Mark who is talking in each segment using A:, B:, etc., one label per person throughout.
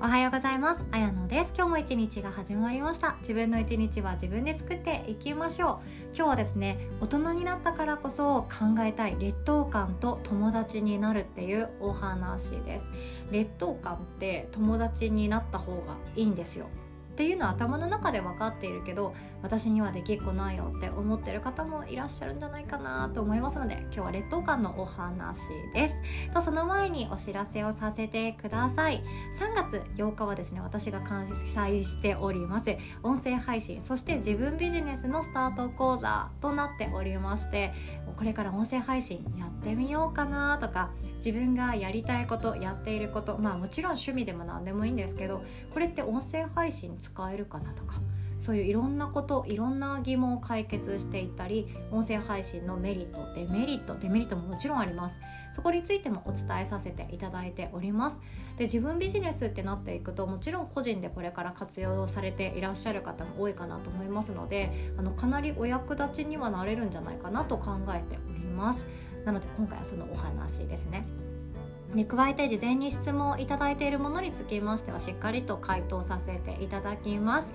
A: おはようございます。あやのです。今日も一日が始まりました。自分の一日は自分で作っていきましょう。今日はですね大人になったからこそ考えたい劣等感と友達になるっていうお話です。劣等感って友達になった方がいいんですよ。っていうのは頭の中で分かっているけど私にはできっこないよって思ってる方もいらっしゃるんじゃないかなと思いますので今日は劣等感のお話です。とその前にお知らせをさせてください。3月8日はですね私が開催しております。音声配信そして自分ビジネスのスタート講座となっておりましてこれから音声配信やってみようかなとか自分がやりたいことやっていることまあもちろん趣味でも何でもいいんですけどこれって音声配信使えるかなとかそういういろんなこといろんな疑問を解決していったり音声配信のメリットデメリットデメリットももちろんあります。そこについてもお伝えさせていただいております。で自分ビジネスってなっていくともちろん個人でこれから活用されていらっしゃる方も多いかなと思いますのであのかなりお役立ちにはなれるんじゃないかなと考えております。なので今回はそのお話ですね。で加えて事前に質問をいただいているものにつきましてはしっかりと回答させていただきます。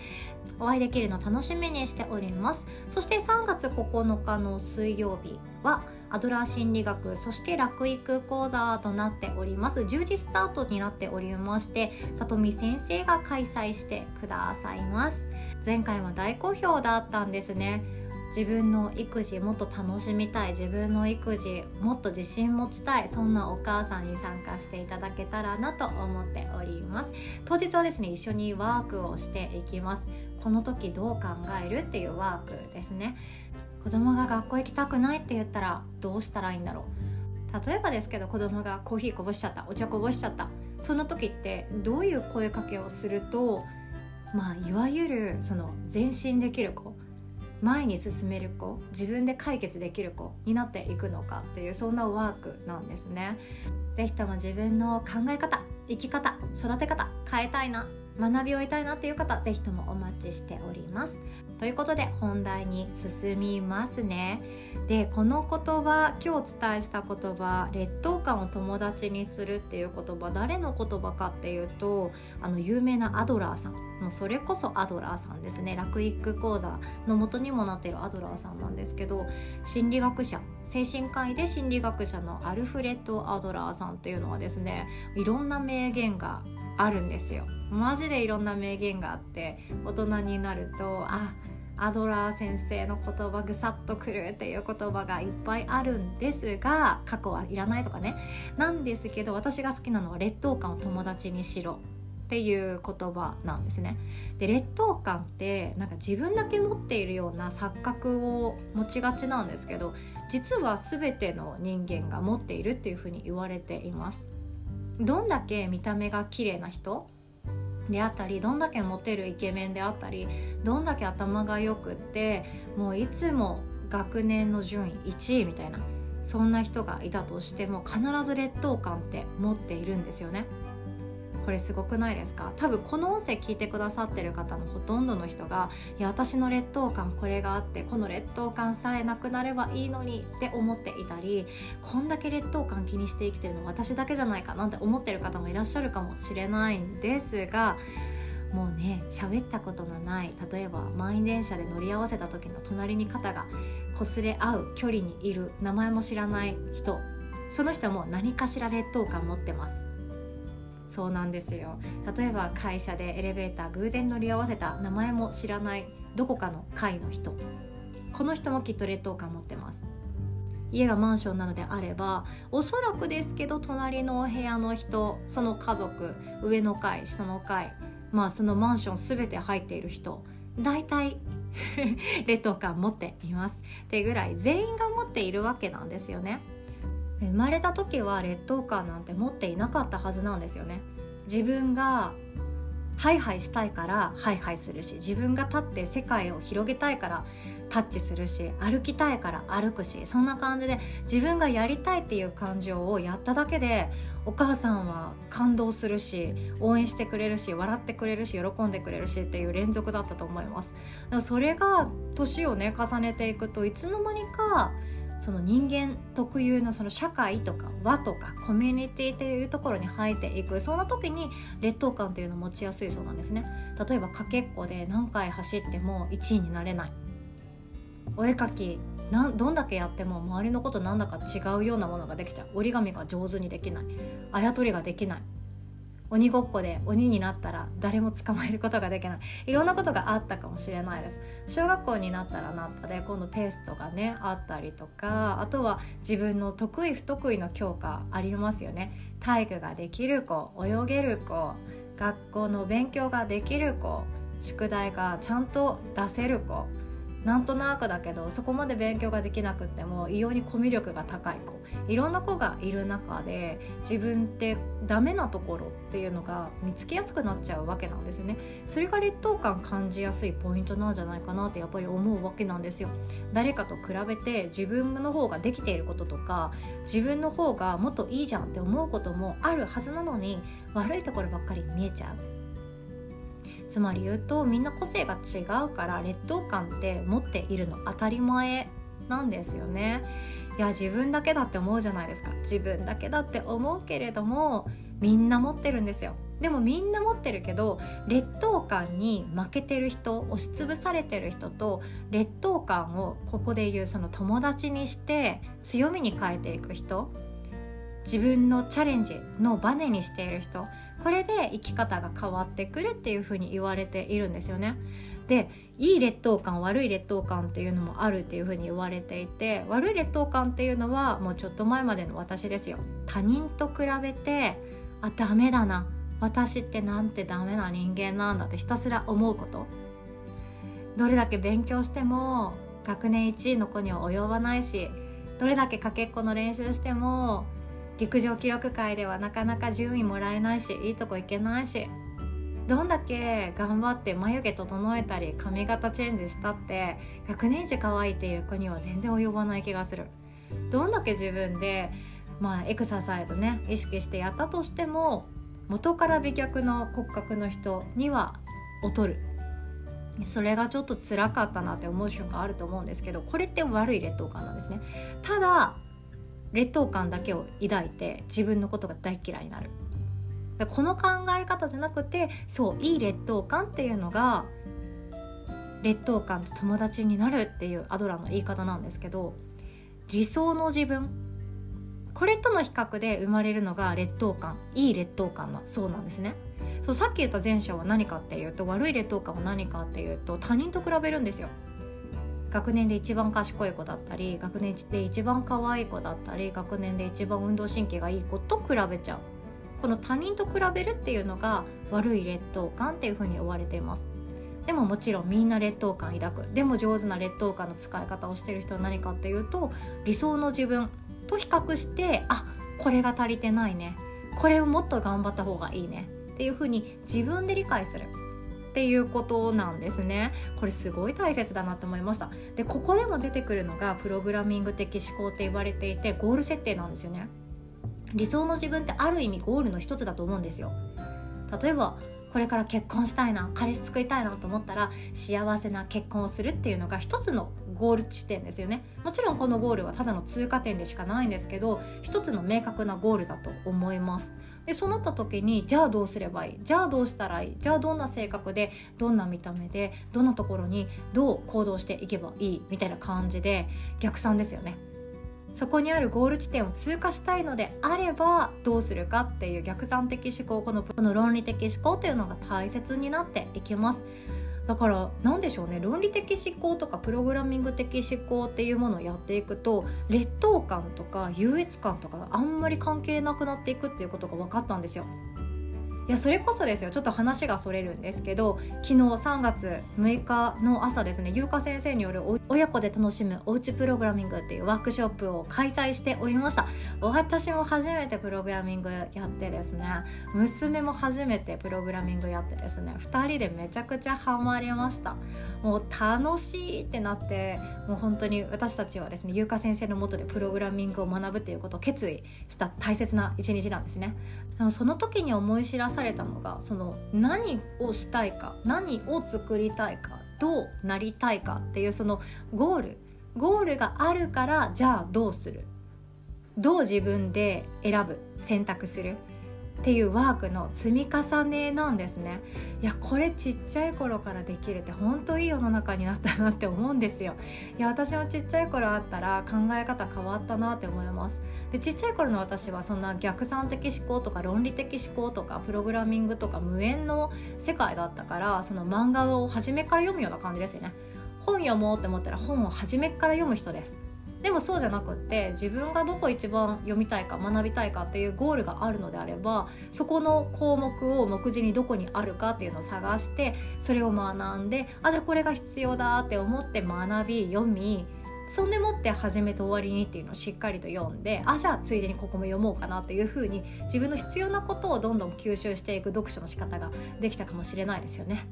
A: お会いできるの楽しみにしております。そして3月9日の水曜日はアドラー心理学そして楽育講座となっております。10時スタートになっておりまして里見先生が開催してくださいます。前回は大好評だったんですね。自分の育児もっと楽しみたい自分の育児もっと自信持ちたいそんなお母さんに参加していただけたらなと思っております。当日はですね一緒にワークをしていきます。この時どう考えるっていうワークですね。子供が学校行きたくないって言ったらどうしたらいいんだろう。例えばですけど子供がコーヒーこぼしちゃったお茶こぼしちゃった。そんな時ってどういう声かけをするとまあいわゆるその前進できる子前に進める子自分で解決できる子になっていくのかっていうそんなワークなんですね。是非とも自分の考え方生き方育て方変えたいな学びを得たいなっていう方是非ともお待ちしております。ということで本題に進みますね。でこの言葉今日お伝えした言葉劣等感を友達にするっていう言葉誰の言葉かっていうとあの有名なアドラーさん。もうそれこそアドラーさんですね。楽育講座の元にもなってるアドラーさんなんですけど心理学者。精神科医で心理学者のアルフレッド・アドラーさんっていうのはですねいろんな名言があるんですよ。マジでいろんな名言があって大人になるとあアドラー先生の言葉ぐさっとくるっていう言葉がいっぱいあるんですが過去はいらないとかねなんですけど私が好きなのは劣等感を友達にしろっていう言葉なんですね。で劣等感ってなんか自分だけ持っているような錯覚を持ちがちなんですけど実は全ての人間が持っているっていうふうに言われています。どんだけ見た目が綺麗な人であったりどんだけモテるイケメンであったりどんだけ頭がよくってもういつも学年の順位1位みたいなそんな人がいたとしても必ず劣等感って持っているんですよね。これすごくないですか？多分この音声聞いてくださってる方のほとんどの人がいや私の劣等感これがあってこの劣等感さえなくなればいいのにって思っていたりこんだけ劣等感気にして生きてるの私だけじゃないかなんて思ってる方もいらっしゃるかもしれないんですがもうね喋ったことのない例えば満員電車で乗り合わせた時の隣に肩が擦れ合う距離にいる名前も知らない人その人も何かしら劣等感持ってます。そうなんですよ。例えば会社でエレベーター偶然乗り合わせた名前も知らないどこかの会の人。この人もきっと劣等感持ってます。家がマンションなのであればおそらくですけど隣のお部屋の人その家族上の階下の階まあそのマンション全て入っている人大体劣等感持っています。ってぐらい全員が持っているわけなんですよね。生まれた時は劣等感なんて持っていなかったはずなんですよね。自分がハイハイしたいからハイハイするし自分が立って世界を広げたいからタッチするし歩きたいから歩くしそんな感じで自分がやりたいっていう感情をやっただけでお母さんは感動するし応援してくれるし笑ってくれるし喜んでくれるしっていう連続だったと思います。それが年をね重ねていくといつの間にかその人間特有のその社会とか和とかコミュニティというところに入っていくそんな時に劣等感っていうのを持ちやすいそうなんですね。例えばかけっこで何回走っても1位になれない。お絵描きなんどんだけやっても周りのことなんだか違うようなものができちゃう。折り紙が上手にできない。あやとりができない。鬼ごっこで鬼になったら誰も捕まえることができない。いろんなことがあったかもしれないです。小学校になったらなったで今度テストがねあったりとかあとは自分の得意不得意の教科ありますよね。体育ができる子泳げる子学校の勉強ができる子宿題がちゃんと出せる子。なんとなくだけどそこまで勉強ができなくっても異様にコミュ力が高い子。いろんな子がいる中で自分ってダメなところっていうのが見つけやすくなっちゃうわけなんですよね。それが劣等感感じやすいポイントなんじゃないかなってやっぱり思うわけなんですよ。誰かと比べて自分の方ができていることとか自分の方がもっといいじゃんって思うこともあるはずなのに悪いところばっかり見えちゃう。つまり言うとみんな個性が違うから劣等感って持っているの当たり前なんですよね。いや自分だけだって思うじゃないですか。自分だけだって思うけれどもみんな持ってるんですよでもみんな持ってるけど劣等感に負けてる人押しつぶされてる人と劣等感をここで言うその友達にして強みに変えていく人自分のチャレンジのバネにしている人これで生き方が変わってくるっていうふに言われているんですよね。でいい劣等感悪い劣等感っていうのもあるっていうふうに言われていて悪い劣等感っていうのはもうちょっと前までの私ですよ他人と比べてあダメだな。私ってなんてダメな人間なんだってひたすら思うこと。どれだけ勉強しても学年1位の子には及ばないしどれだけかけっこの練習しても陸上記録会ではなかなか順位もらえないしいいとこ行けないしどんだけ頑張って眉毛整えたり髪型チェンジしたって学年一可愛いっていう子には全然及ばない気がする。どんだけ自分でまあエクササイズね意識してやったとしても元から美脚の骨格の人には劣る。それがちょっと辛かったなって思う瞬間あると思うんですけどこれって悪い劣等感なんですね。ただ劣等感だけを抱いて自分のことが大嫌いになる。この考え方じゃなくてそういい劣等感っていうのが劣等感と友達になるっていうアドラーの言い方なんですけど理想の自分これとの比較で生まれるのが劣等感。いい劣等感なそうなんですね。そうさっき言った前者は何かっていうと悪い劣等感は何かっていうと他人と比べるんですよ。学年で一番賢い子だったり学年で一番可愛い子だったり学年で一番運動神経がいい子と比べちゃう。この他人と比べるっていうのが悪い劣等感っていうふうに呼ばれています。でももちろんみんな劣等感抱く。でも上手な劣等感の使い方をしてる人は何かっていうと理想の自分。と比較してあこれが足りてないね。これをもっと頑張った方がいいね。っていうふうに自分で理解する。っていうことなんですね。これすごい大切だなと思いました。でここでも出てくるのがプログラミング的思考って言われていてゴール設定なんですよね。理想の自分ってある意味ゴールの一つだと思うんですよ。例えばこれから結婚したいな彼氏作りたいなと思ったら幸せな結婚をするっていうのが一つのゴール地点ですよね。もちろんこのゴールはただの通過点でしかないんですけど一つの明確なゴールだと思います。でそうなった時にじゃあどうすればいい？じゃあどうしたらいい？じゃあどんな性格でどんな見た目でどんなところにどう行動していけばいい？みたいな感じで逆算ですよね。そこにあるゴール地点を通過したいのであればどうするかっていう逆算的思考このこの論理的思考というのが大切になっていきますだから何でしょうね論理的思考とかプログラミング的思考っていうものをやっていくと劣等感とか優越感とかあんまり関係なくなっていくっていうことが分かったんですよ。いやそれこそですよ。ちょっと話がそれるんですけど昨日3月6日の朝ですね優香先生による親子で楽しむおうちプログラミングっていうワークショップを開催しておりました。私も初めてプログラミングやってですね娘も初めてプログラミングやってですね2人でめちゃくちゃハマりました。もう楽しいってなってもう本当に私たちはですね優香先生のもとでプログラミングを学ぶっていうことを決意した大切な一日なんですね。でもその時に思い知らされたのがその何をしたいか何を作りたいかどうなりたいかっていうそのゴールゴールがあるからじゃあどうする？どう自分で選ぶ？選択する？っていうワークの積み重ねなんですね。いやこれちっちゃい頃からできるって本当いい世の中になったなって思うんですよ。いや私もちっちゃい頃あったら考え方変わったなって思います。でちっちゃい頃の私はそんな逆算的思考とか論理的思考とかプログラミングとか無縁の世界だったからその漫画を初めから読むような感じですよね。本読もうって思ったら本を初めから読む人です。でもそうじゃなくって自分がどこ一番読みたいか学びたいかっていうゴールがあるのであればそこの項目を目次にどこにあるかっていうのを探してそれを学んであじゃあこれが必要だって思って学び読みそんでもって始めと終わりにっていうのをしっかりと読んであじゃあついでにここも読もうかなっていうふうに自分の必要なことをどんどん吸収していく読書の仕方ができたかもしれないですよね。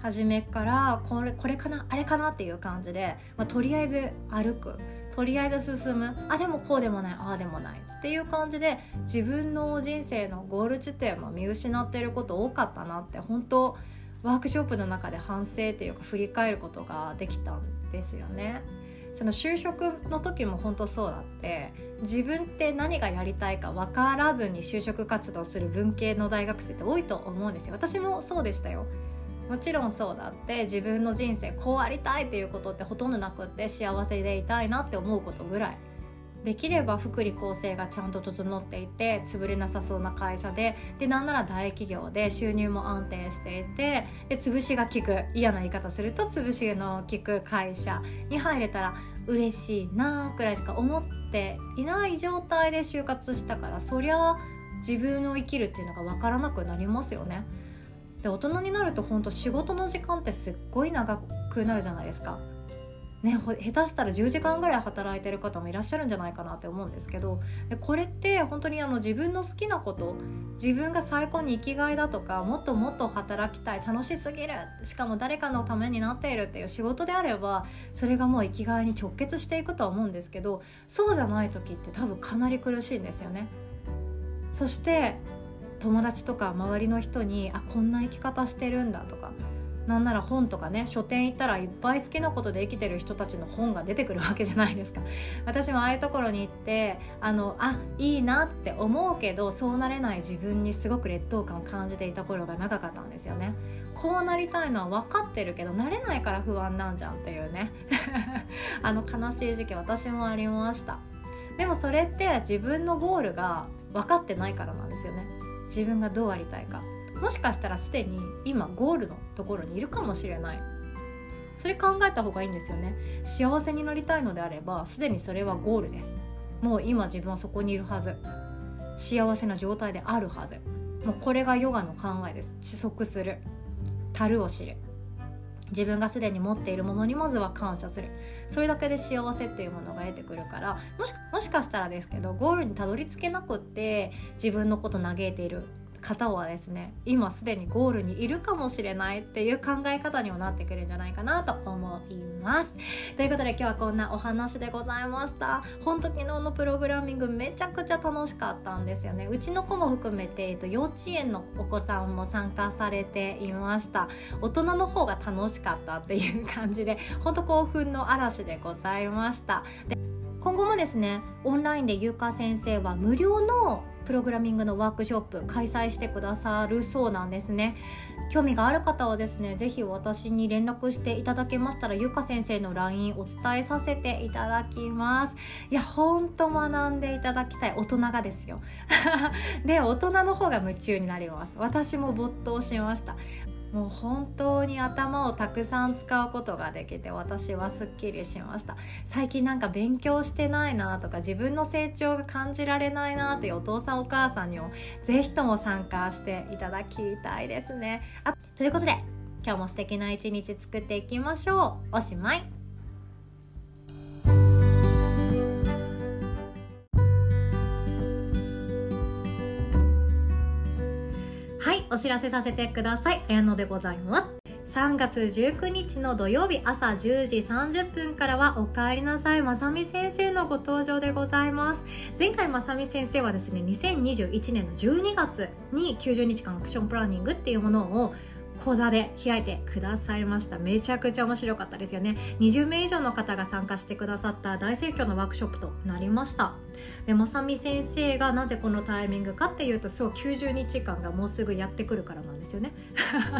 A: 初めからこれこれかなあれかなっていう感じで、まあ、とりあえず歩くとりあえず進むあでもこうでもないああでもないっていう感じで自分の人生のゴール地点も見失っていること多かったなって本当ワークショップの中で反省っていうか振り返ることができたんですよね。その就職の時も本当そうだって自分って何がやりたいか分からずに就職活動する文系の大学生って多いと思うんですよ。私もそうでしたよ。もちろんそうだって自分の人生こうありたいっていうことってほとんどなくって幸せでいたいなって思うことぐらい。できれば福利厚生がちゃんと整っていて潰れなさそうな会社ででなんなら大企業で収入も安定していてで潰しが効く嫌な言い方すると潰しの効く会社に入れたら嬉しいなくらいしか思っていない状態で就活したからそりゃ自分の生きるっていうのが分からなくなりますよね。で大人になると本当仕事の時間ってすっごい長くなるじゃないですか。ね、下手したら10時間ぐらい働いてる方もいらっしゃるんじゃないかなって思うんですけどでこれって本当にあの自分の好きなこと自分が最高に生きがいだとかもっともっと働きたい楽しすぎるしかも誰かのためになっているっていう仕事であればそれがもう生きがいに直結していくとは思うんですけどそうじゃない時って多分かなり苦しいんですよね。そして友達とか周りの人にあこんな生き方してるんだとかなんなら本とかね書店行ったらいっぱい好きなことで生きてる人たちの本が出てくるわけじゃないですか。私もああいうところに行ってあのあいいなって思うけどそうなれない自分にすごく劣等感を感じていた頃が長かったんですよね。こうなりたいのは分かってるけどなれないから不安なんじゃんっていうね。あの悲しい時期私もありました。でもそれって自分のゴールが分かってないからなんですよね。自分がどうありたいか。もしかしたらすでに今ゴールのところにいるかもしれない。それ考えた方がいいんですよね。幸せになりたいのであればすでにそれはゴールです。もう今自分はそこにいるはず。幸せな状態であるはず。もうこれがヨガの考えです。知足する。樽を知る。自分がすでに持っているものにまずは感謝する。それだけで幸せっていうものが得てくるからもしもしかしたらですけどゴールにたどり着けなくって自分のこと嘆いている。方はですね今すでにゴールにいるかもしれないっていう考え方にもなってくるんじゃないかなと思います。ということで今日はこんなお話でございました。本当昨日のプログラミングめちゃくちゃ楽しかったんですよね。うちの子も含めて、えっと、幼稚園のお子さんも参加されていました。大人の方が楽しかったっていう感じで本当興奮の嵐でございました。で今後もですねオンラインでゆうか先生は無料のプログラミングのワークショップ開催してくださるそうなんですね。興味がある方はですね是非私に連絡していただけましたらゆか先生の LINE お伝えさせていただきます。いやほんと学んでいただきたい。大人がですよ。で大人の方が夢中になります。私も没頭しました。もう本当に頭をたくさん使うことができて私はすっきりしました。最近なんか勉強してないなとか自分の成長が感じられないなというお父さんお母さんにも是非とも参加していただきたいですね。あということで今日も素敵な一日作っていきましょう。おしまい。お知らせさせてください。綾野でございます。3月19日の土曜日朝10時30分からはおかえりなさい。まさみ先生のご登場でございます。前回まさみ先生はですね2021年の12月に90日間アクションプランニングっていうものを講座で開いてくださいました。めちゃくちゃ面白かったですよね。20名以上の方が参加してくださった大盛況のワークショップとなりました。でまさみ先生がなぜこのタイミングかっていうとそう90日間がもうすぐやってくるからなんですよね。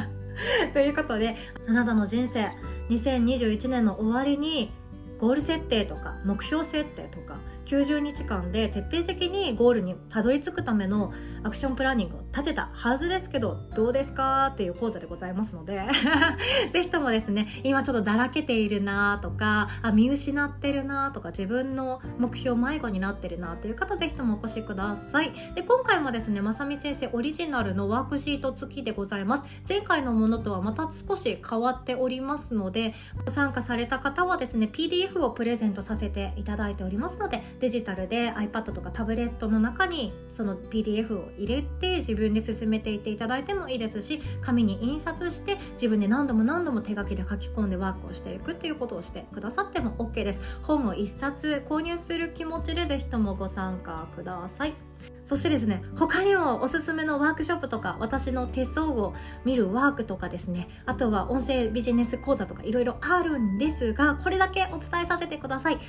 A: ということであなたの人生2021年の終わりにゴール設定とか目標設定とか90日間で徹底的にゴールにたどり着くためのアクションプランニングを立てたはずですけどどうですかっていう講座でございますので ぜひともですね今ちょっとだらけているなとかあ見失ってるなとか自分の目標迷子になってるなっていう方ぜひともお越しください。で今回もですねまさみ先生オリジナルのワークシート付きでございます。前回のものとはまた少し変わっておりますのでご参加された方はですね PDF をプレゼントさせていただいておりますのでデジタルで iPad とかタブレットの中にその PDF を入れて自分分で進めていっていただいてもいいですし紙に印刷して自分で何度も何度も手書きで書き込んでワークをしていくっていうことをしてくださっても OK です。本を1冊購入する気持ちでぜひともご参加ください。そしてですね他にもおすすめのワークショップとか私の手相を見るワークとかですねあとは音声ビジネス講座とかいろいろあるんですがこれだけお伝えさせてください。3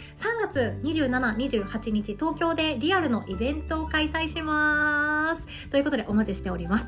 A: 月2728日東京でリアルのイベントを開催します。ということでお待ちしております。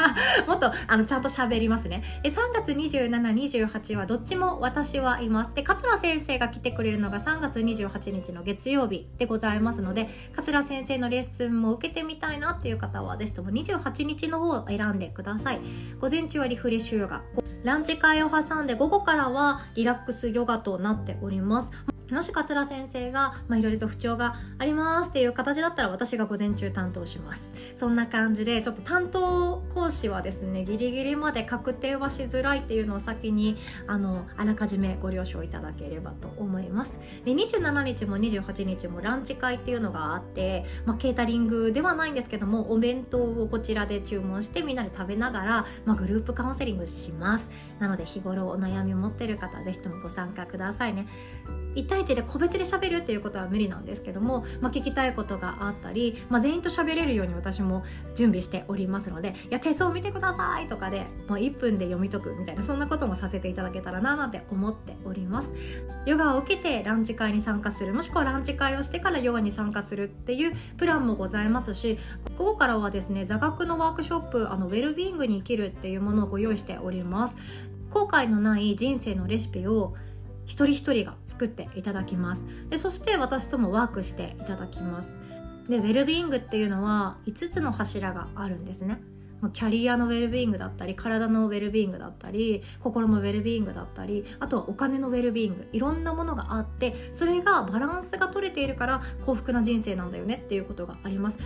A: もっとあのちゃんと喋りますね。3月2728はどっちも私はいます。で桂先生が来てくれるのが3月28日の月曜日でございますので桂先生のレッスンも受けてみたいなっていう方はぜひとも28日の方を選んでください。午前中はリフレッシュヨガ。ランチ会を挟んで午後からはリラックスヨガとなっております。もし桂先生がいろいろと不調がありますっていう形だったら私が午前中担当します。そんな感じでちょっと担当講師はですねギリギリまで確定はしづらいっていうのを先にあのあらかじめご了承いただければと思います。で27日も28日もランチ会っていうのがあって、まあ、ケータリングではないんですけどもお弁当をこちらで注文してみんなで食べながら、まあ、グループカウンセリングします。なので日頃お悩みを持ってる方ぜひともご参加くださいね。1対1で個別で喋るっていうことは無理なんですけども、まあ、聞きたいことがあったり、まあ、全員と喋れるように私も準備しておりますので「いや手相見てください」とかでもう1分で読み解くみたいなそんなこともさせていただけたらななんて思っております。ヨガを受けてランチ会に参加するもしくはランチ会をしてからヨガに参加するっていうプランもございますし午後からはですね座学のワークショップあのウェルビーイングに生きるっていうものをご用意しております。後悔のない人生のレシピを一人一人が作っていただきます。でそして私ともワークしていただきます。でウェルビーイングっていうのは5つの柱があるんですね。キャリアのウェルビーイングだったり体のウェルビーイングだったり心のウェルビーイングだったりあとはお金のウェルビーイングいろんなものがあってそれがバランスが取れているから幸福な人生なんだよねっていうことがあります。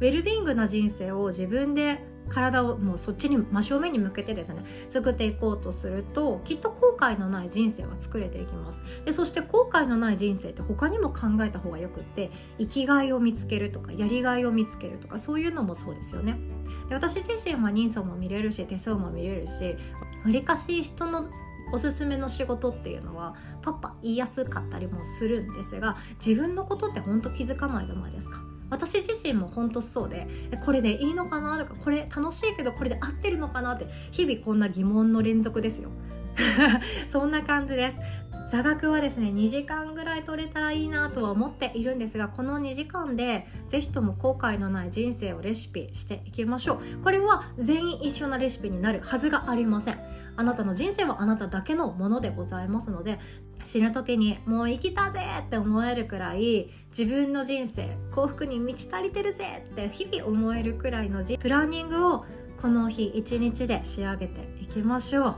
A: ウェルビーイングな人生を自分で体をもうそっちに真正面に向けてですね作っていこうとするときっと後悔のない人生は作れていきます。でそして後悔のない人生って他にも考えた方がよくって生きがいを見つけるとかやりがいを見つけるとかそういうのもそうですよね。で私自身は人相も見れるし手相も見れるしわりかし人のおすすめの仕事っていうのはパッパ言いやすかったりもするんですが自分のことってほんと気づかないじゃないですか。私自身も本当そうでこれでいいのかなとかこれ楽しいけどこれで合ってるのかなって日々こんな疑問の連続ですよ。そんな感じです。座学はですね2時間ぐらい取れたらいいなとは思っているんですがこの2時間で是非とも後悔のない人生をレシピしていきましょう。これは全員一緒なレシピになるはずがありません。あなたの人生はあなただけのものでございますので死ぬ時にもう生きたぜって思えるくらい自分の人生幸福に満ち足りてるぜって日々思えるくらいのプランニングをこの日一日で仕上げていきましょう。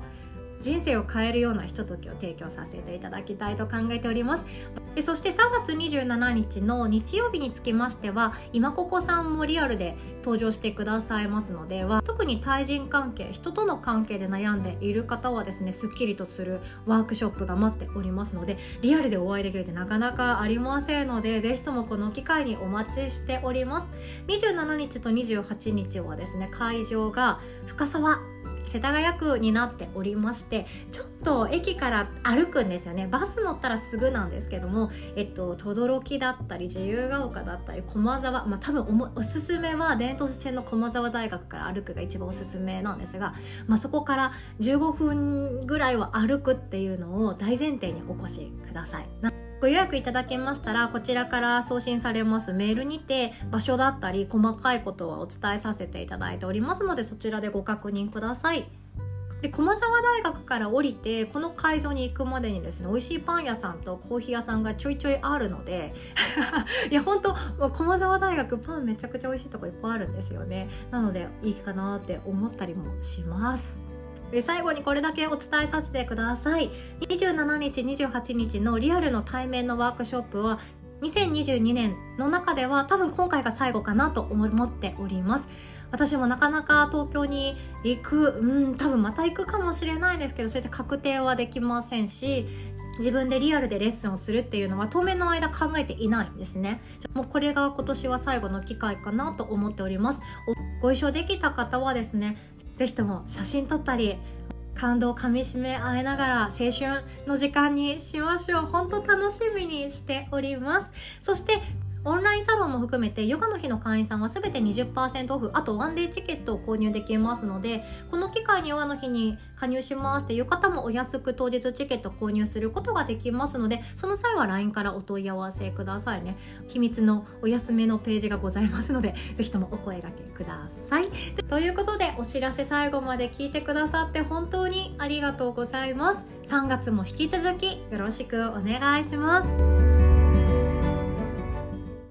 A: 人生を変えるようなひとときを提供させていただきたいと考えております。でそして3月27日の日曜日につきましては今ここさんもリアルで登場してくださいますのでは特に対人関係人との関係で悩んでいる方はですねすっきりとするワークショップが待っておりますのでリアルでお会いできるってなかなかありませんのでぜひともこの機会にお待ちしております。27日と28日はですね会場が深沢世田谷区になっておりましてちょっと駅から歩くんですよねバス乗ったらすぐなんですけどもえっと轟だったり自由が丘だったり駒沢まあ多分おすすめは伝統線の駒沢大学から歩くが一番おすすめなんですが、まあ、そこから15分ぐらいは歩くっていうのを大前提にお越しください。ご予約いただけましたらこちらから送信されます。メールにて場所だったり細かいことはお伝えさせていただいておりますのでそちらでご確認ください。で駒沢大学から降りてこの会場に行くまでにですね美味しいパン屋さんとコーヒー屋さんがちょいちょいあるので いや本当駒沢大学パンめちゃくちゃ美味しいとこいっぱいあるんですよね。なのでいいかなって思ったりもします。最後にこれだけお伝えさせてください。27日28日のリアルの対面のワークショップは2022年の中では多分今回が最後かなと思っております。私もなかなか東京に行くうん多分また行くかもしれないですけどそうやって確定はできませんし自分でリアルでレッスンをするっていうのは当面の間考えていないんですね。もうこれが今年は最後の機会かなと思っております。ご一緒できた方はですね是非とも写真撮ったり感動をかみしめ合いながら青春の時間にしましょう。本当楽しみにしております。そしてオンラインサロンも含めてヨガの日の会員さんは全て20%オフあとワンデーチケットを購入できますのでこの機会にヨガの日に加入しますっていう方もお安く当日チケット購入することができますのでその際は LINE からお問い合わせくださいね。秘密のお休めのページがございますのでぜひともお声がけください。ということでお知らせ最後まで聞いてくださって本当にありがとうございます。3月も引き続きよろしくお願いします。